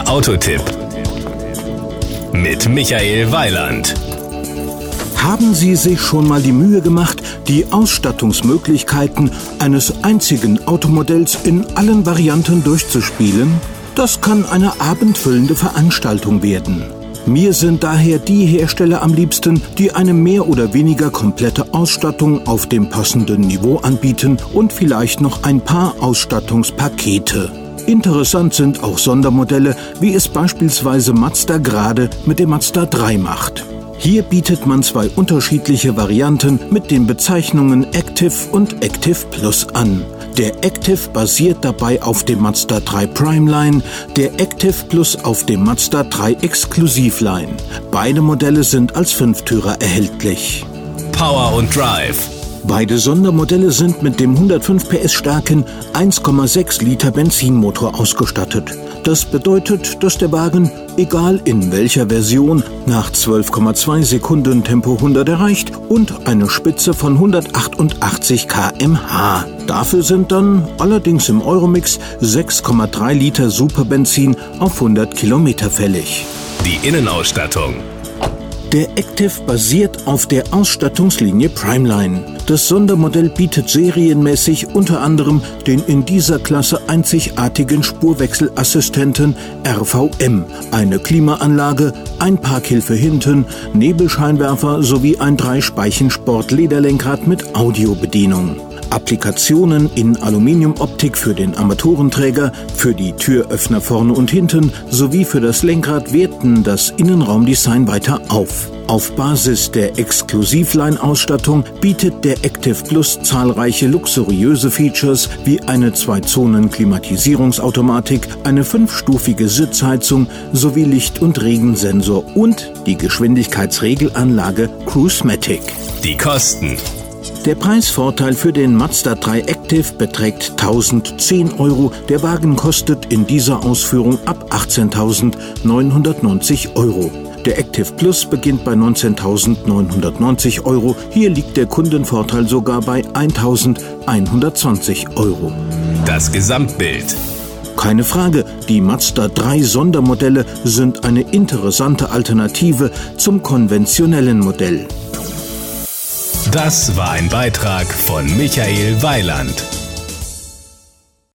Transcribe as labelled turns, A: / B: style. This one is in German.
A: Der Autotipp mit Michael Weiland.
B: Haben Sie sich schon mal die Mühe gemacht, die Ausstattungsmöglichkeiten eines einzigen Automodells in allen Varianten durchzuspielen? Das kann eine abendfüllende Veranstaltung werden. Mir sind daher die Hersteller am liebsten, die eine mehr oder weniger komplette Ausstattung auf dem passenden Niveau anbieten und vielleicht noch ein paar Ausstattungspakete. Interessant sind auch Sondermodelle, wie es beispielsweise Mazda gerade mit dem Mazda 3 macht. Hier bietet man zwei unterschiedliche Varianten mit den Bezeichnungen Active und Active Plus an. Der Active basiert dabei auf dem Mazda 3 Primeline, der Active Plus auf dem Mazda 3 Exklusivline. Beide Modelle sind als Fünftürer erhältlich.
A: Power und Drive.
B: Beide Sondermodelle sind mit dem 105 PS starken 1,6 Liter Benzinmotor ausgestattet. Das bedeutet, dass der Wagen, egal in welcher Version, nach 12,2 Sekunden Tempo 100 erreicht und eine Spitze von 188 km/h. Dafür sind dann allerdings im Euromix 6,3 Liter Superbenzin auf 100 Kilometer fällig.
A: Die Innenausstattung.
B: Der Active basiert auf der Ausstattungslinie Primeline. Das Sondermodell bietet serienmäßig unter anderem den in dieser Klasse einzigartigen Spurwechselassistenten RVM, eine Klimaanlage, ein Parkhilfe hinten, Nebelscheinwerfer sowie ein Dreispeichen-Sport-Lederlenkrad mit Audiobedienung. Applikationen in Aluminiumoptik für den Armaturenträger, für die Türöffner vorne und hinten sowie für das Lenkrad werten das Innenraumdesign weiter auf. Auf Basis der Exklusivline-Ausstattung bietet der Active Plus zahlreiche luxuriöse Features wie eine Zwei-Zonen-Klimatisierungsautomatik, eine fünfstufige Sitzheizung sowie Licht- und Regensensor und die Geschwindigkeitsregelanlage Cruisematic.
A: Die Kosten.
B: Der Preisvorteil für den Mazda 3 Active beträgt 1010 Euro. Der Wagen kostet in dieser Ausführung ab 18.990 Euro. Der Active Plus beginnt bei 19.990 Euro. Hier liegt der Kundenvorteil sogar bei 1.120 Euro.
A: Das Gesamtbild.
B: Keine Frage, die Mazda 3 Sondermodelle sind eine interessante Alternative zum konventionellen Modell.
A: Das war ein Beitrag von Michael Weiland.